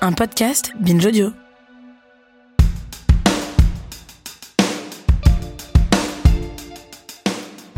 un podcast Binge Audio.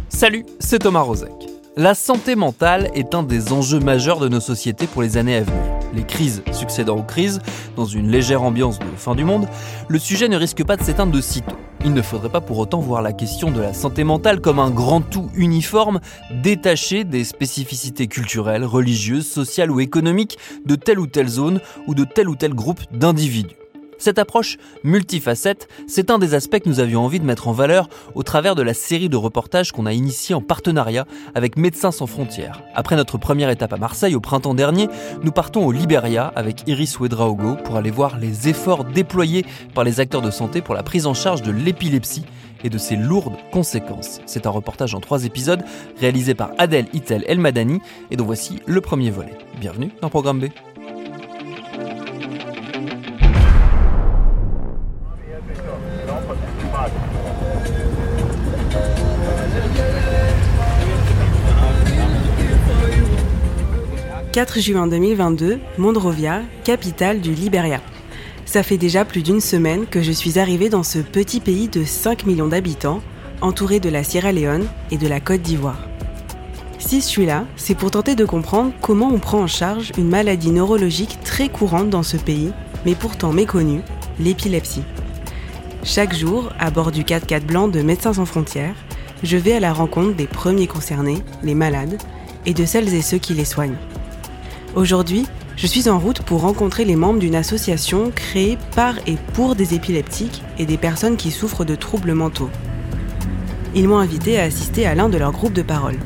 Salut, c'est Thomas Rozek. La santé mentale est un des enjeux majeurs de nos sociétés pour les années à venir. Les crises succédant aux crises, dans une légère ambiance de fin du monde, le sujet ne risque pas de s'éteindre de sitôt. Il ne faudrait pas pour autant voir la question de la santé mentale comme un grand tout uniforme, détaché des spécificités culturelles, religieuses, sociales ou économiques de telle ou telle zone ou de tel ou tel groupe d'individus. Cette approche multifacette, c'est un des aspects que nous avions envie de mettre en valeur au travers de la série de reportages qu'on a initié en partenariat avec Médecins sans frontières. Après notre première étape à Marseille au printemps dernier, nous partons au Liberia avec Iris Ouedraogo pour aller voir les efforts déployés par les acteurs de santé pour la prise en charge de l'épilepsie et de ses lourdes conséquences. C'est un reportage en trois épisodes réalisé par Adèle Itel Elmadani et dont voici le premier volet. Bienvenue dans Programme B. « 4 juin 2022, Monrovia, capitale du Liberia. Ça fait déjà plus d'une semaine que je suis arrivée dans ce petit pays de 5 millions d'habitants, entouré de la Sierra Leone et de la Côte d'Ivoire. Si je suis là, c'est pour tenter de comprendre comment on prend en charge une maladie neurologique très courante dans ce pays, mais pourtant méconnue, l'épilepsie. Chaque jour, à bord du 4x4 blanc de Médecins sans frontières, je vais à la rencontre des premiers concernés, les malades, et de celles et ceux qui les soignent. Aujourd'hui, je suis en route pour rencontrer les membres d'une association créée par et pour des épileptiques et des personnes qui souffrent de troubles mentaux. Ils m'ont invité à assister à l'un de leurs groupes de parole.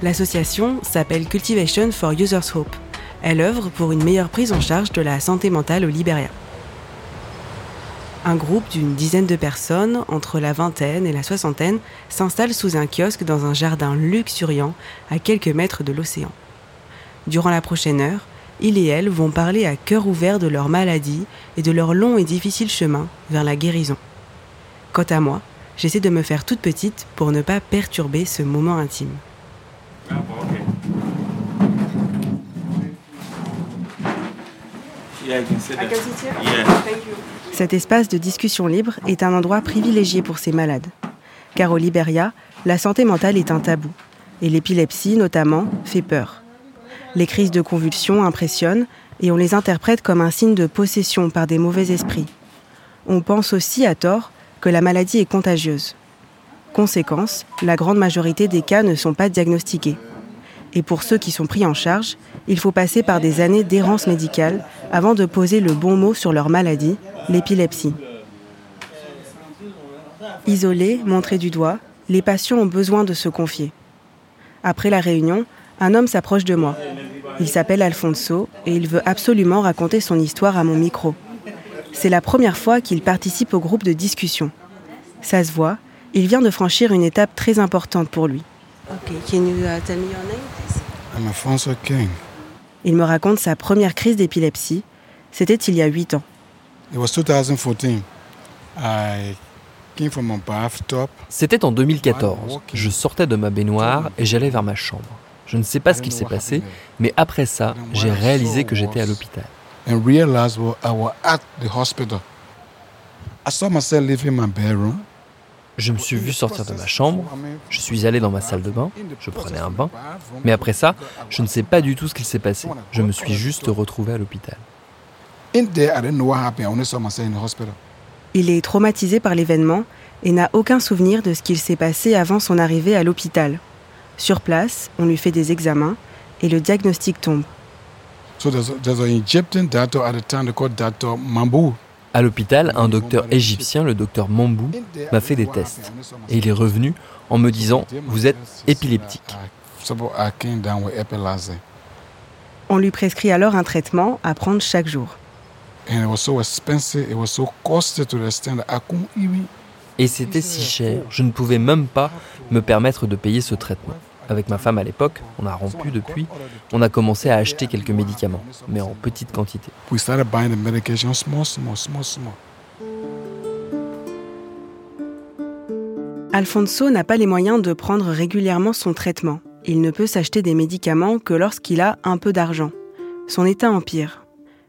L'association s'appelle Cultivation for Users Hope. Elle œuvre pour une meilleure prise en charge de la santé mentale au Liberia. Un groupe d'une dizaine de personnes, entre la vingtaine et la soixantaine, s'installe sous un kiosque dans un jardin luxuriant à quelques mètres de l'océan. Durant la prochaine heure, ils et elles vont parler à cœur ouvert de leur maladie et de leur long et difficile chemin vers la guérison. Quant à moi, j'essaie de me faire toute petite pour ne pas perturber ce moment intime. Cet espace de discussion libre est un endroit privilégié pour ces malades. Car au Liberia, la santé mentale est un tabou. Et l'épilepsie, notamment, fait peur. Les crises de convulsions impressionnent et on les interprète comme un signe de possession par des mauvais esprits. On pense aussi, à tort, que la maladie est contagieuse. Conséquence, la grande majorité des cas ne sont pas diagnostiqués. Et pour ceux qui sont pris en charge, il faut passer par des années d'errance médicale avant de poser le bon mot sur leur maladie, l'épilepsie. Isolés, montrés du doigt, les patients ont besoin de se confier. Après la réunion, un homme s'approche de moi. Il s'appelle Alfonso et il veut absolument raconter son histoire à mon micro. C'est la première fois qu'il participe au groupe de discussion. Ça se voit, il vient de franchir une étape très importante pour lui. Il me raconte sa première crise d'épilepsie. C'était il y a 8 ans. C'était en 2014. Je sortais de ma baignoire et j'allais vers ma chambre. Je ne sais pas ce qu'il s'est passé, mais après ça, j'ai réalisé que j'étais à l'hôpital. Je me suis vu sortir de ma chambre, je suis allé dans ma salle de bain, je prenais un bain, mais après ça, je ne sais pas du tout ce qu'il s'est passé. Je me suis juste retrouvé à l'hôpital. Il est traumatisé par l'événement et n'a aucun souvenir de ce qu'il s'est passé avant son arrivée à l'hôpital. Sur place, on lui fait des examens et le diagnostic tombe. À l'hôpital, un docteur égyptien, le docteur Mambou, m'a fait des tests. Et il est revenu en me disant Vous êtes épileptique. On lui prescrit alors un traitement à prendre chaque jour. Et c'était si cher, je ne pouvais même pas me permettre de payer ce traitement. Avec ma femme à l'époque, on a rompu depuis, on a commencé à acheter quelques médicaments, mais en petite quantité. Alfonso n'a pas les moyens de prendre régulièrement son traitement Il ne peut s'acheter des médicaments que lorsqu'il a un peu d'argent. Son état empire.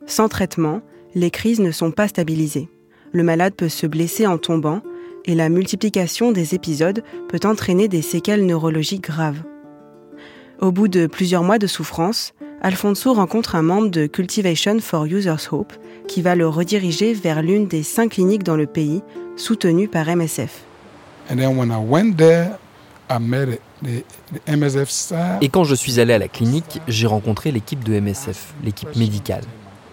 Sans traitement, les crises ne sont pas stabilisées. Le malade peut se blesser en tombant et la multiplication des épisodes peut entraîner des séquelles neurologiques graves. Au bout de plusieurs mois de souffrance, Alfonso rencontre un membre de Cultivation for Users Hope qui va le rediriger vers l'une des cinq cliniques dans le pays, soutenues par MSF. Et quand je suis allé à la clinique, j'ai rencontré l'équipe de MSF, l'équipe médicale.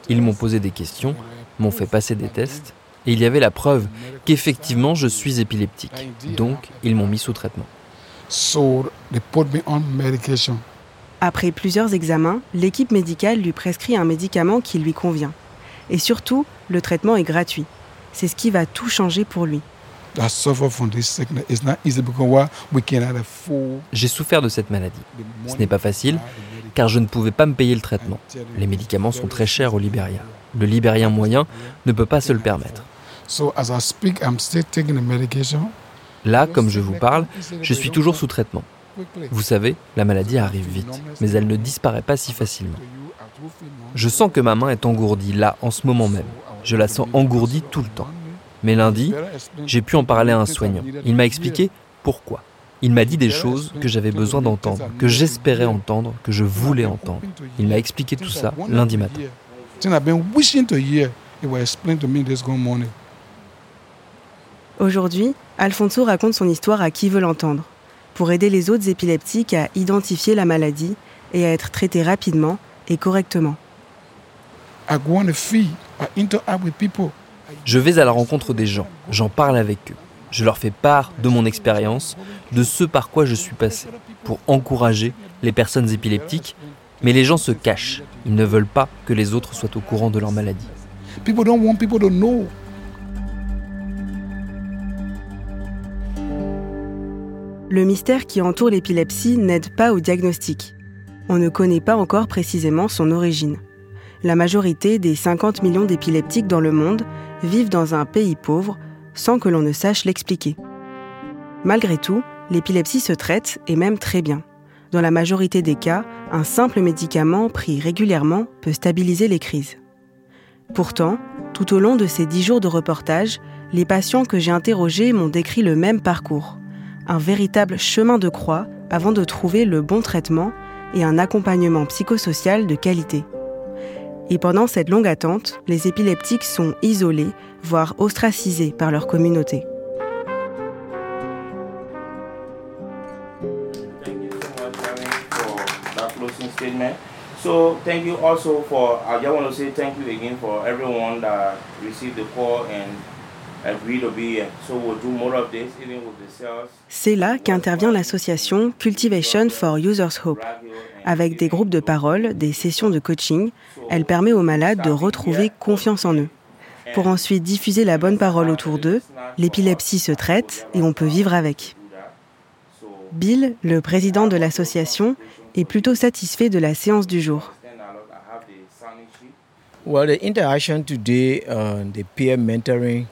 Ils m'ont posé des questions, m'ont fait passer des tests, et il y avait la preuve qu'effectivement je suis épileptique. Donc, ils m'ont mis sous traitement. Après plusieurs examens, l'équipe médicale lui prescrit un médicament qui lui convient. Et surtout, le traitement est gratuit. C'est ce qui va tout changer pour lui. J'ai souffert de cette maladie. Ce n'est pas facile, car je ne pouvais pas me payer le traitement. Les médicaments sont très chers au Libéria. Le Libérien moyen ne peut pas se le permettre. Là, comme je vous parle, je suis toujours sous traitement. Vous savez, la maladie arrive vite, mais elle ne disparaît pas si facilement. Je sens que ma main est engourdie là, en ce moment même. Je la sens engourdie tout le temps. Mais lundi, j'ai pu en parler à un soignant. Il m'a expliqué pourquoi. Il m'a dit des choses que j'avais besoin d'entendre, que j'espérais entendre, que je voulais entendre. Il m'a expliqué tout ça lundi matin. Aujourd'hui, Alfonso raconte son histoire à qui veut l'entendre, pour aider les autres épileptiques à identifier la maladie et à être traités rapidement et correctement. Je vais à la rencontre des gens, j'en parle avec eux. Je leur fais part de mon expérience, de ce par quoi je suis passé, pour encourager les personnes épileptiques, mais les gens se cachent. Ils ne veulent pas que les autres soient au courant de leur maladie. Le mystère qui entoure l'épilepsie n'aide pas au diagnostic. On ne connaît pas encore précisément son origine. La majorité des 50 millions d'épileptiques dans le monde vivent dans un pays pauvre sans que l'on ne sache l'expliquer. Malgré tout, l'épilepsie se traite et même très bien. Dans la majorité des cas, un simple médicament pris régulièrement peut stabiliser les crises. Pourtant, tout au long de ces dix jours de reportage, les patients que j'ai interrogés m'ont décrit le même parcours un véritable chemin de croix avant de trouver le bon traitement et un accompagnement psychosocial de qualité. Et pendant cette longue attente, les épileptiques sont isolés, voire ostracisés par leur communauté. So thank you also for I just want to say thank you again for everyone that received the call and c'est là qu'intervient l'association Cultivation for Users Hope. Avec des groupes de parole, des sessions de coaching, elle permet aux malades de retrouver confiance en eux. Pour ensuite diffuser la bonne parole autour d'eux, l'épilepsie se traite et on peut vivre avec. Bill, le président de l'association, est plutôt satisfait de la séance du jour. Well, the interaction today, uh, the peer mentoring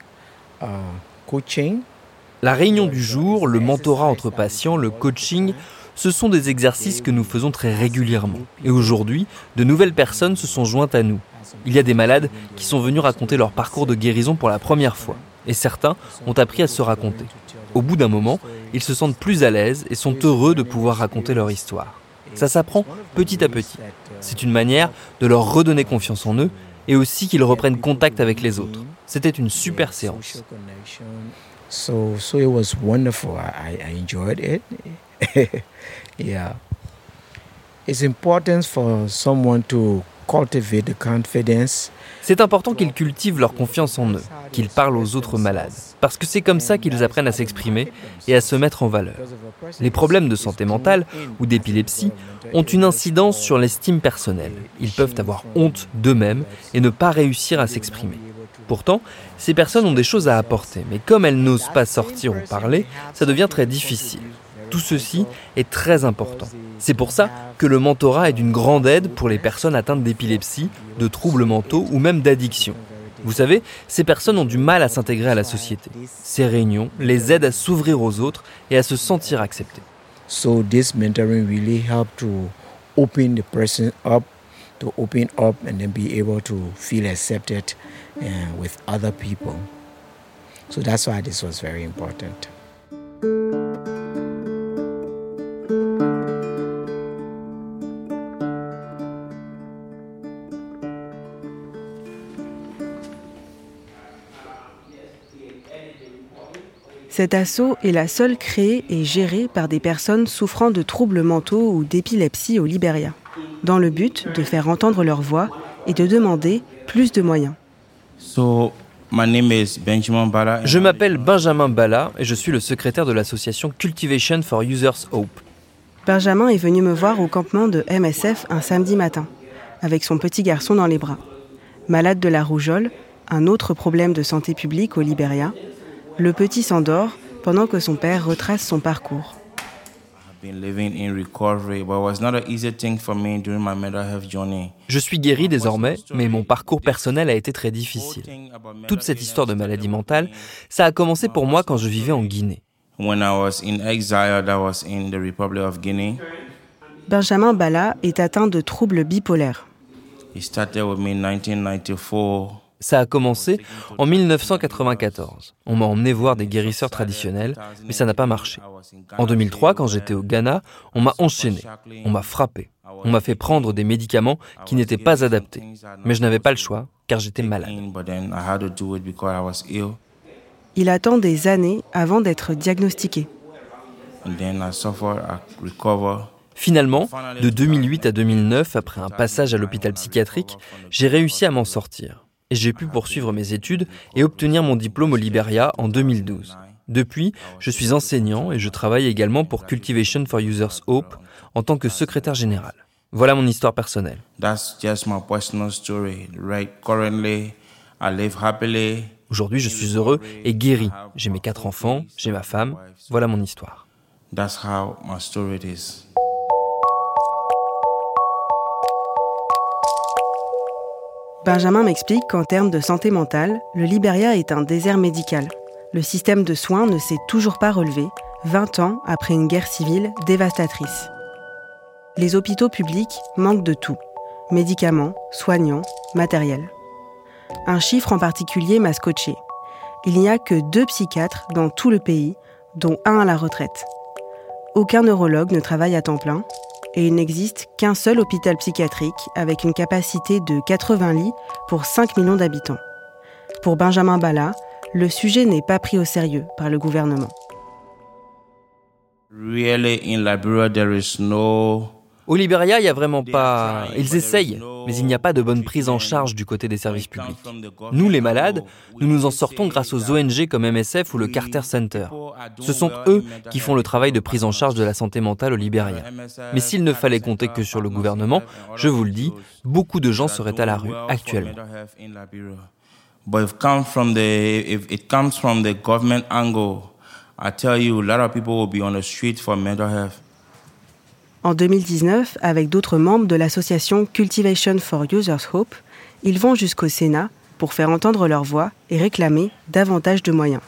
la réunion du jour, le mentorat entre patients, le coaching, ce sont des exercices que nous faisons très régulièrement. Et aujourd'hui, de nouvelles personnes se sont jointes à nous. Il y a des malades qui sont venus raconter leur parcours de guérison pour la première fois. Et certains ont appris à se raconter. Au bout d'un moment, ils se sentent plus à l'aise et sont heureux de pouvoir raconter leur histoire. Ça s'apprend petit à petit. C'est une manière de leur redonner confiance en eux et aussi qu'ils reprennent contact avec les autres. C'était une super séance. It's important for someone to cultivate the confidence c'est important qu'ils cultivent leur confiance en eux, qu'ils parlent aux autres malades, parce que c'est comme ça qu'ils apprennent à s'exprimer et à se mettre en valeur. Les problèmes de santé mentale ou d'épilepsie ont une incidence sur l'estime personnelle. Ils peuvent avoir honte d'eux-mêmes et ne pas réussir à s'exprimer. Pourtant, ces personnes ont des choses à apporter, mais comme elles n'osent pas sortir ou parler, ça devient très difficile. Tout ceci est très important. C'est pour ça que le mentorat est d'une grande aide pour les personnes atteintes d'épilepsie, de troubles mentaux ou même d'addiction. Vous savez, ces personnes ont du mal à s'intégrer à la société. Ces réunions les aident à s'ouvrir aux autres et à se sentir acceptés. So this mentoring really helped to open the person up, to open up and then be able to feel accepted uh, with other people. So that's why this was very important. Cet assaut est la seule créée et gérée par des personnes souffrant de troubles mentaux ou d'épilepsie au Liberia, dans le but de faire entendre leur voix et de demander plus de moyens. Je m'appelle Benjamin Bala et je suis le secrétaire de l'association Cultivation for Users Hope. Benjamin est venu me voir au campement de MSF un samedi matin, avec son petit garçon dans les bras. Malade de la rougeole, un autre problème de santé publique au Liberia, le petit s'endort pendant que son père retrace son parcours. Je suis guéri désormais, mais mon parcours personnel a été très difficile. Toute cette histoire de maladie mentale, ça a commencé pour moi quand je vivais en Guinée. Benjamin Bala est atteint de troubles bipolaires. Ça a commencé en 1994. On m'a emmené voir des guérisseurs traditionnels, mais ça n'a pas marché. En 2003, quand j'étais au Ghana, on m'a enchaîné, on m'a frappé, on m'a fait prendre des médicaments qui n'étaient pas adaptés. Mais je n'avais pas le choix, car j'étais malade. Il attend des années avant d'être diagnostiqué. Finalement, de 2008 à 2009, après un passage à l'hôpital psychiatrique, j'ai réussi à m'en sortir j'ai pu poursuivre mes études et obtenir mon diplôme au Liberia en 2012. Depuis, je suis enseignant et je travaille également pour Cultivation for Users Hope en tant que secrétaire général. Voilà mon histoire personnelle. Aujourd'hui, je suis heureux et guéri. J'ai mes quatre enfants, j'ai ma femme. Voilà mon histoire. Benjamin m'explique qu'en termes de santé mentale, le Liberia est un désert médical. Le système de soins ne s'est toujours pas relevé, 20 ans après une guerre civile dévastatrice. Les hôpitaux publics manquent de tout médicaments, soignants, matériel. Un chiffre en particulier m'a scotché. Il n'y a que deux psychiatres dans tout le pays, dont un à la retraite. Aucun neurologue ne travaille à temps plein et il n'existe qu'un seul hôpital psychiatrique avec une capacité de 80 lits pour 5 millions d'habitants. Pour Benjamin Bala, le sujet n'est pas pris au sérieux par le gouvernement. Au Liberia, il n'y a vraiment pas... Ils essayent, mais il n'y a pas de bonne prise en charge du côté des services publics. Nous, les malades, nous nous en sortons grâce aux ONG comme MSF ou le Carter Center. Ce sont eux qui font le travail de prise en charge de la santé mentale au Liberia. Mais s'il ne fallait compter que sur le gouvernement, je vous le dis, beaucoup de gens seraient à la rue actuellement. But if comes from the if it comes from the government angle, I tell you, a lot of people will be on the street for mental health. En 2019, avec d'autres membres de l'association Cultivation for Users Hope, ils vont jusqu'au Sénat pour faire entendre leur voix et réclamer davantage de moyens.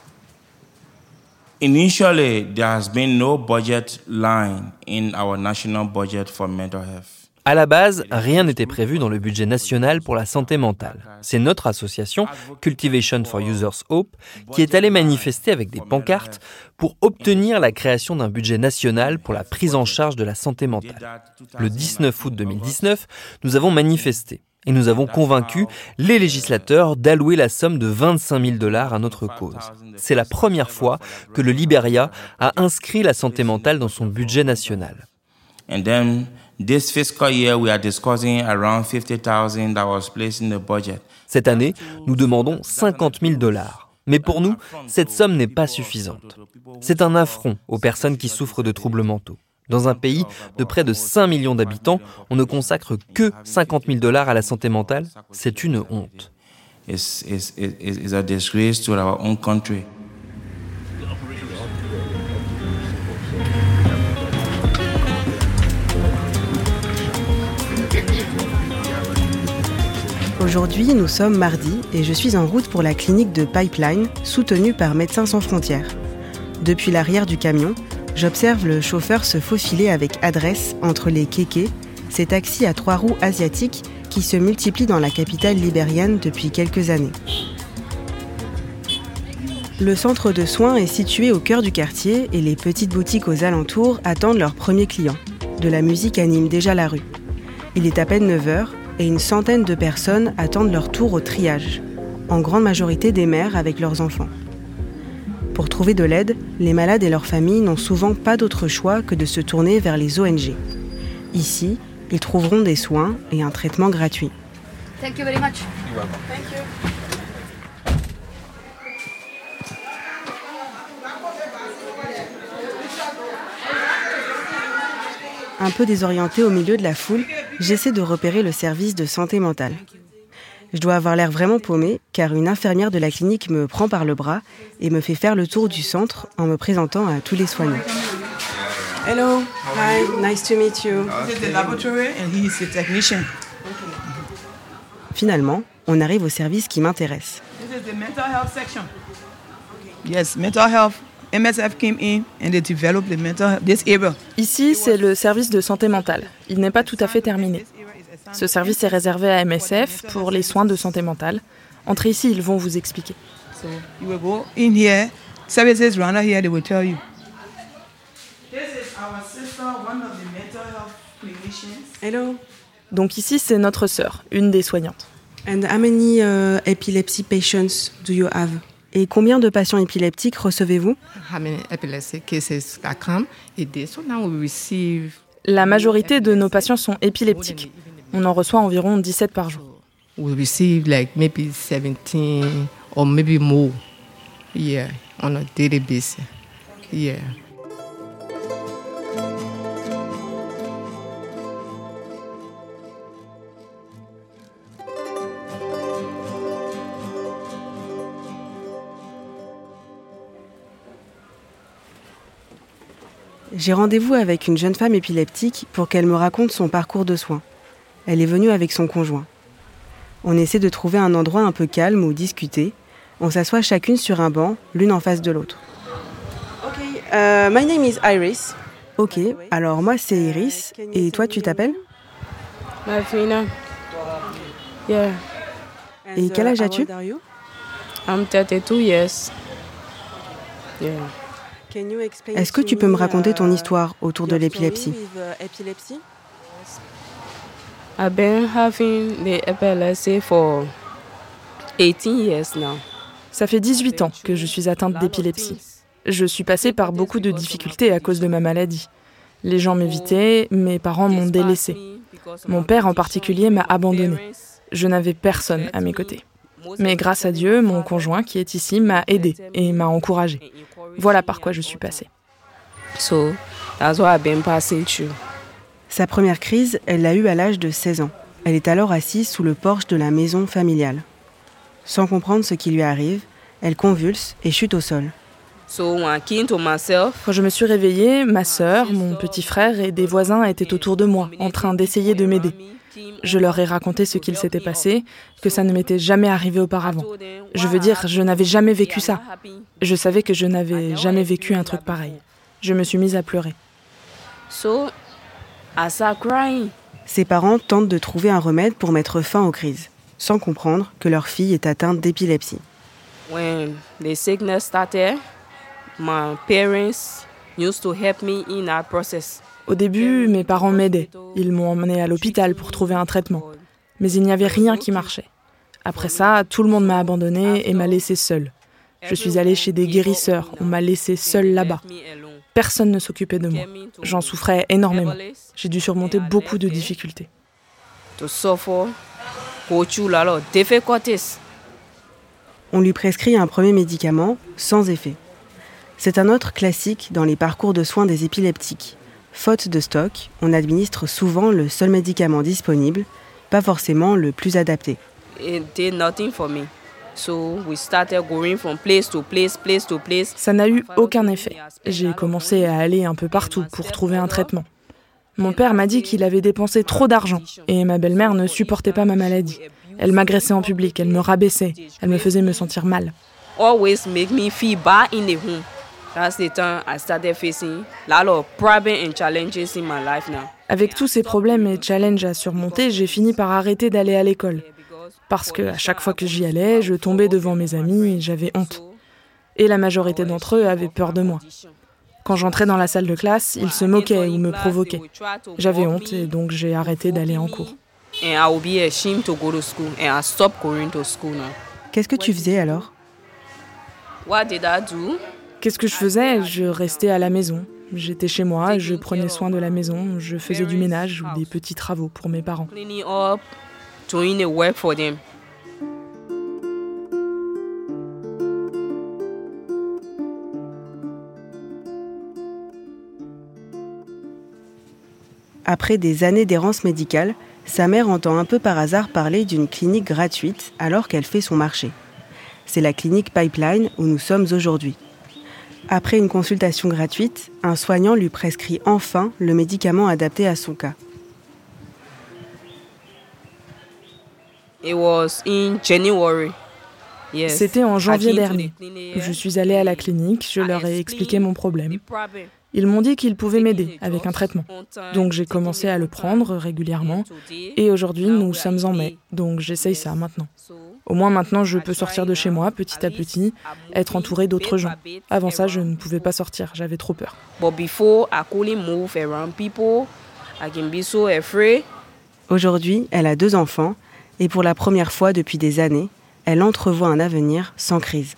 Initially, there has been no budget line in our national budget for mental health. À la base, rien n'était prévu dans le budget national pour la santé mentale. C'est notre association, Cultivation for Users Hope, qui est allée manifester avec des pancartes pour obtenir la création d'un budget national pour la prise en charge de la santé mentale. Le 19 août 2019, nous avons manifesté et nous avons convaincu les législateurs d'allouer la somme de 25 000 dollars à notre cause. C'est la première fois que le Liberia a inscrit la santé mentale dans son budget national. Cette année, nous demandons 50 000 dollars. Mais pour nous, cette somme n'est pas suffisante. C'est un affront aux personnes qui souffrent de troubles mentaux. Dans un pays de près de 5 millions d'habitants, on ne consacre que 50 000 dollars à la santé mentale. C'est une honte. Aujourd'hui, nous sommes mardi et je suis en route pour la clinique de Pipeline, soutenue par Médecins sans frontières. Depuis l'arrière du camion, J'observe le chauffeur se faufiler avec adresse entre les kékés, ces taxis à trois roues asiatiques qui se multiplient dans la capitale libérienne depuis quelques années. Le centre de soins est situé au cœur du quartier et les petites boutiques aux alentours attendent leurs premiers clients. De la musique anime déjà la rue. Il est à peine 9 heures et une centaine de personnes attendent leur tour au triage, en grande majorité des mères avec leurs enfants. Pour trouver de l'aide, les malades et leurs familles n'ont souvent pas d'autre choix que de se tourner vers les ONG. Ici, ils trouveront des soins et un traitement gratuit. Thank you very much. Un peu désorientée au milieu de la foule, j'essaie de repérer le service de santé mentale. Je dois avoir l'air vraiment paumé car une infirmière de la clinique me prend par le bras et me fait faire le tour du centre en me présentant à tous les soignants. Hello, hi, nice to meet you. Finalement, on arrive au service qui m'intéresse. Yes, mental health. MSF came in and they developed the mental this area. Ici, c'est le service de santé mentale. Il n'est pas tout à fait terminé. Ce service est réservé à MSF pour les soins de santé mentale. Entrez ici, ils vont vous expliquer. So you will go in here, services around here, they will tell you. This is our sister, one of the mental health clinicians. Hello. Donc ici, c'est notre sœur, une des soignantes. And how many uh, epilepsy patients do you have? Et combien de patients épileptiques recevez-vous La majorité de nos patients sont épileptiques. On en reçoit environ 17 par jour. J'ai rendez-vous avec une jeune femme épileptique pour qu'elle me raconte son parcours de soins. Elle est venue avec son conjoint. On essaie de trouver un endroit un peu calme où discuter. On s'assoit chacune sur un banc, l'une en face de l'autre. Ok, uh, my name is Iris. Ok, alors moi c'est Iris. Et toi tu t'appelles? Martina. Yeah, Et quel âge as-tu? I'm 32 years. Yeah. Est-ce que tu peux me raconter ton histoire autour de l'épilepsie I've been having the epilepsy for 18 years now. Ça fait 18 ans que je suis atteinte d'épilepsie. Je suis passée par beaucoup de difficultés à cause de ma maladie. Les gens m'évitaient, mes parents m'ont délaissée. Mon père en particulier m'a abandonnée. Je n'avais personne à mes côtés. Mais grâce à Dieu, mon conjoint qui est ici m'a aidée et m'a encouragée. Voilà par quoi je suis passée. So that's what I've been passing through. Sa première crise, elle l'a eue à l'âge de 16 ans. Elle est alors assise sous le porche de la maison familiale. Sans comprendre ce qui lui arrive, elle convulse et chute au sol. Quand je me suis réveillée, ma sœur, mon petit frère et des voisins étaient autour de moi, en train d'essayer de m'aider. Je leur ai raconté ce qu'il s'était passé, que ça ne m'était jamais arrivé auparavant. Je veux dire, je n'avais jamais vécu ça. Je savais que je n'avais jamais vécu un truc pareil. Je me suis mise à pleurer. Ses parents tentent de trouver un remède pour mettre fin aux crises, sans comprendre que leur fille est atteinte d'épilepsie. When the sickness started, my parents used to help me in that process. Au début, mes parents m'aidaient. Ils m'ont emmenée à l'hôpital pour trouver un traitement. Mais il n'y avait rien qui marchait. Après ça, tout le monde m'a abandonnée et m'a laissée seule. Je suis allée chez des guérisseurs. On m'a laissée seule là-bas. Personne ne s'occupait de moi. J'en souffrais énormément. J'ai dû surmonter beaucoup de difficultés. On lui prescrit un premier médicament sans effet. C'est un autre classique dans les parcours de soins des épileptiques. Faute de stock, on administre souvent le seul médicament disponible, pas forcément le plus adapté. It did nothing for me. So we started going from place to place, place to place. Ça n'a eu aucun effet. J'ai commencé à aller un peu partout pour trouver un traitement. Mon père m'a dit qu'il avait dépensé trop d'argent et ma belle-mère ne supportait pas ma maladie. Elle m'agressait en public, elle me rabaissait, elle me faisait me sentir mal. Always make me feel bad in the home. That's the time I started facing a lot of problems and challenges in my life now. Avec tous ces problèmes et challenges à surmonter, j'ai fini par arrêter d'aller à l'école. Parce que à chaque fois que j'y allais, je tombais devant mes amis et j'avais honte. Et la majorité d'entre eux avaient peur de moi. Quand j'entrais dans la salle de classe, ils se moquaient ou me provoquaient. J'avais honte et donc j'ai arrêté d'aller en cours. Qu'est-ce que tu faisais alors? What did I do? Qu'est-ce que je faisais? Je restais à la maison. J'étais chez moi, je prenais soin de la maison, je faisais du ménage ou des petits travaux pour mes parents. Après des années d'errance médicale, sa mère entend un peu par hasard parler d'une clinique gratuite alors qu'elle fait son marché. C'est la clinique Pipeline où nous sommes aujourd'hui. Après une consultation gratuite, un soignant lui prescrit enfin le médicament adapté à son cas. It was in January. Yes. C'était en I janvier dernier. the clinic, Je suis allée à la clinique, je I leur ai expliqué mon problème. Ils m'ont dit qu'ils pouvaient m'aider avec un traitement. Donc j'ai commencé à le prendre régulièrement et aujourd'hui nous sommes en mai, donc j'essaye ça maintenant. Au moins maintenant je peux sortir de chez moi petit à petit, être entourée d'autres gens. Avant ça je ne pouvais pas sortir, j'avais trop peur. But before I couldn't move around people, I can be so afraid. Aujourd'hui, elle a deux enfants et pour la première fois depuis des années, elle entrevoit un avenir sans crise.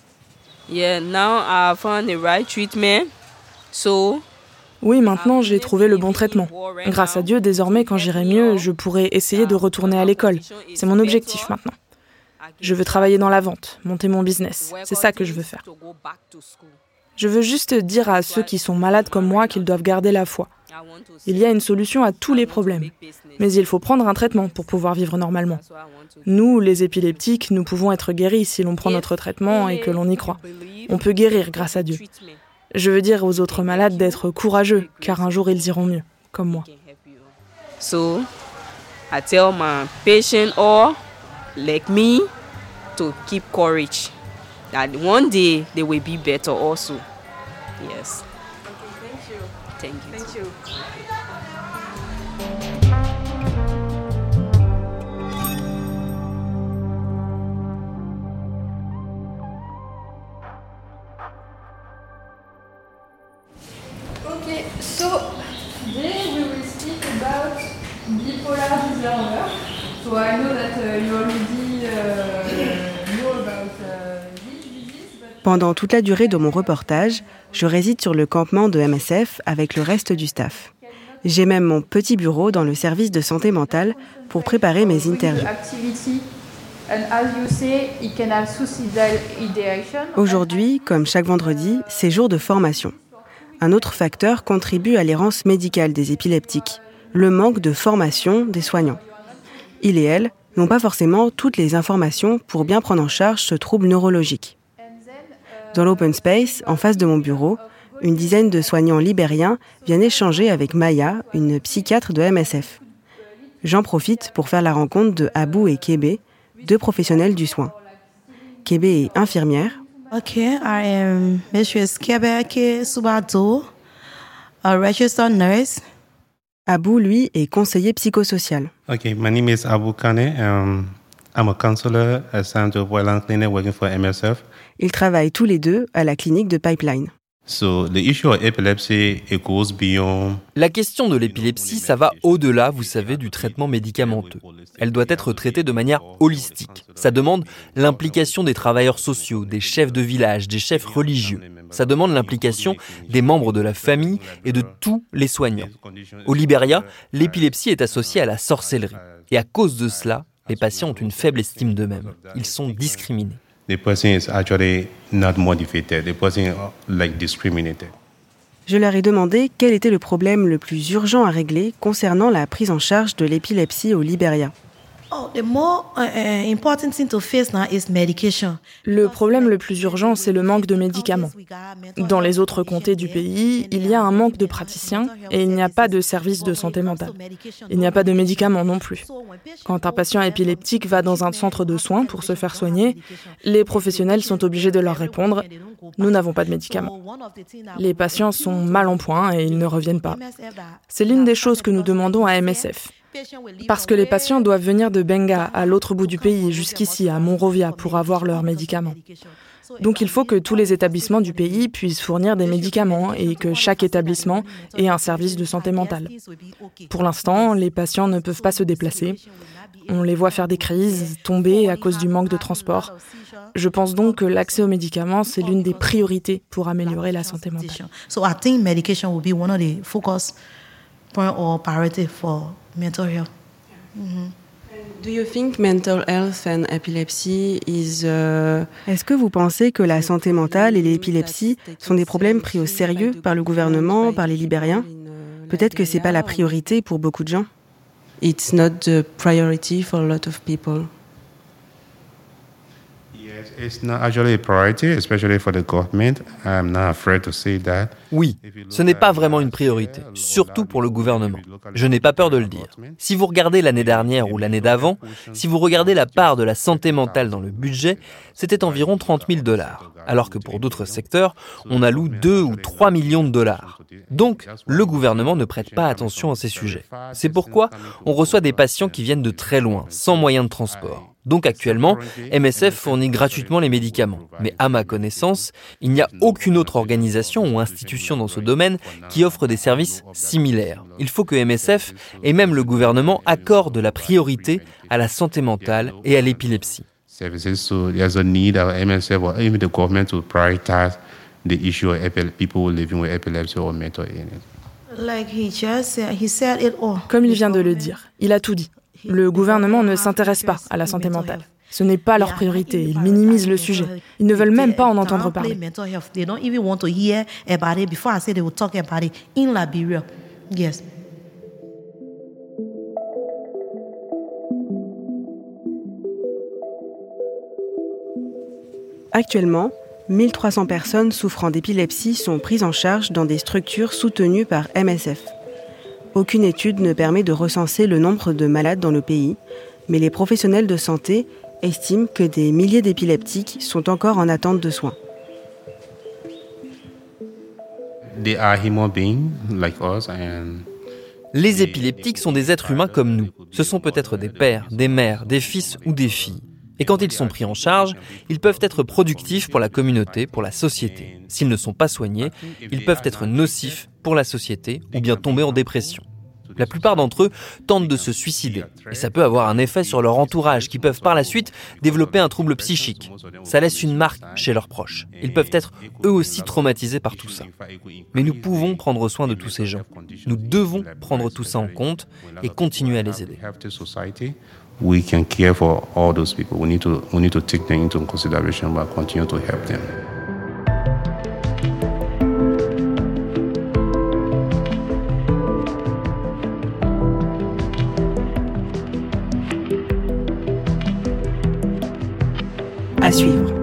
Oui, maintenant j'ai trouvé le bon traitement. Grâce à Dieu, désormais quand j'irai mieux, je pourrai essayer de retourner à l'école. C'est mon objectif maintenant. Je veux travailler dans la vente, monter mon business. C'est ça que je veux faire. Je veux juste dire à ceux qui sont malades comme moi qu'ils doivent garder la foi. Il y a une solution à tous les problèmes. Mais il faut prendre un traitement pour pouvoir vivre normalement. Nous, les épileptiques, nous pouvons être guéris si l'on prend notre traitement et que l'on y croit. On peut guérir grâce à Dieu. Je veux dire aux autres malades d'être courageux, car un jour ils iront mieux, comme moi. So I tell my patient like me to keep courage. That one day they will be better also. Yes. Thank you. Thank you. Okay, Pendant toute la durée de mon reportage, je réside sur le campement de MSF avec le reste du staff. J'ai même mon petit bureau dans le service de santé mentale pour préparer mes interviews. Aujourd'hui, comme chaque vendredi, c'est jour de formation. Un autre facteur contribue à l'errance médicale des épileptiques, le manque de formation des soignants. Il et elle n'ont pas forcément toutes les informations pour bien prendre en charge ce trouble neurologique. Dans l'open space, en face de mon bureau, une dizaine de soignants libériens viennent échanger avec Maya, une psychiatre de MSF. J'en profite pour faire la rencontre de Abou et Kébé, deux professionnels du soin. Kébé est infirmière, Okay, I am Mistress Kebeke Subato, a registered nurse. Abou, lui, est conseiller psychosocial. Okay, my name is Abu Kane. Um, I'm a counselor assigned to Violence Clinic working for MSF. Ils travaillent tous les deux à la clinique de Pipeline. So the issue of epilepsy, it goes beyond La question de l'épilepsie, ça va au-delà, vous savez, du traitement médicamenteux. Elle doit être traitée de manière holistique. Ça demande l'implication des travailleurs sociaux, des chefs de village, des chefs religieux. Ça demande l'implication des membres de la famille et de tous les soignants. Au Libéria, l'épilepsie est associée à la sorcellerie. Et à cause de cela, les patients ont une faible estime d'eux-mêmes. Ils sont discriminés. Discriminated. Je leur ai demandé quel était le problème le plus urgent à régler concernant la prise en charge de l'épilepsie au Libéria. Le problème le plus urgent, c'est le manque de médicaments. Dans les autres comtés du pays, il y a un manque de praticiens et il n'y a pas de service de santé mentale. Il n'y a pas de médicaments non plus. Quand un patient épileptique va dans un centre de soins pour se faire soigner, les professionnels sont obligés de leur répondre Nous n'avons pas de médicaments. Les patients sont mal en point et ils ne reviennent pas. C'est l'une des choses que nous demandons à MSF. Parce que les patients doivent venir de Benga, à l'autre bout du pays, jusqu'ici, à Monrovia, pour avoir leurs médicaments. Donc il faut que tous les établissements du pays puissent fournir des médicaments et que chaque établissement ait un service de santé mentale. Pour l'instant, les patients ne peuvent pas se déplacer. On les voit faire des crises, tomber à cause du manque de transport. Je pense donc que l'accès aux médicaments, c'est l'une des priorités pour améliorer la santé mentale. Point or priority for mental health. Do you think mental health and epilepsy is uh, Est-ce que vous pensez que la santé mentale et l'épilepsie sont des problèmes pris au sérieux par le gouvernement, par les Libériens? Peut-être que c'est pas la priorité pour beaucoup de gens? It's not the priority for a lot of people. It's not actually a priority, especially for the government. I'm not afraid to say that. Oui, ce n'est pas vraiment une priorité, surtout pour le gouvernement. Je n'ai pas peur de le dire. Si vous regardez l'année dernière ou l'année d'avant, si vous regardez la part de la santé mentale dans le budget, c'était environ 30 000 dollars, alors que pour d'autres secteurs, on alloue 2 ou 3 millions de dollars. Donc, le gouvernement ne prête pas attention à ces sujets. C'est pourquoi on reçoit des patients qui viennent de très loin, sans moyen de transport. Donc actuellement, MSF fournit gratuitement les médicaments. Mais à ma connaissance, il n'y a aucune autre organisation ou institution dans ce domaine qui offre des services similaires. Il faut que MSF et même le gouvernement accordent la priorité à la santé mentale et à l'épilepsie. Services, so there's a need of MSF or even the government to prioritize the issue of epil- people living with epilepsy or mental illness. Like he just said, he said it all. Comme il vient de le dire, il a tout dit. Le gouvernement ne s'intéresse pas à la santé mentale. Ce n'est pas leur priorité. Ils minimisent le sujet. Ils ne veulent même pas en entendre parler. Mental health. They don't even want to hear about it. Before I say they will talk about it in Liberia. Yes. Actuellement, 1300 personnes souffrant d'épilepsie sont prises en charge dans des structures soutenues par MSF. Aucune étude ne permet de recenser le nombre de malades dans le pays, mais les professionnels de santé estiment que des milliers d'épileptiques sont encore en attente de soins. Les épileptiques sont des êtres humains comme nous. Ce sont peut-être des pères, des mères, des fils ou des filles. Et quand ils sont pris en charge, ils peuvent être productifs pour la communauté, pour la société. S'ils ne sont pas soignés, ils peuvent être nocifs pour la société ou bien tomber en dépression. La plupart d'entre eux tentent de se suicider et ça peut avoir un effet sur leur entourage qui peuvent par la suite développer un trouble psychique. Ça laisse une marque chez leurs proches. Ils peuvent être eux aussi traumatisés par tout ça. Mais nous pouvons prendre soin de tous ces gens. Nous devons prendre tout ça en compte et continuer à les aider. We can care for all those people. We need to we need to take them into consideration, but continue to help them. À suivre.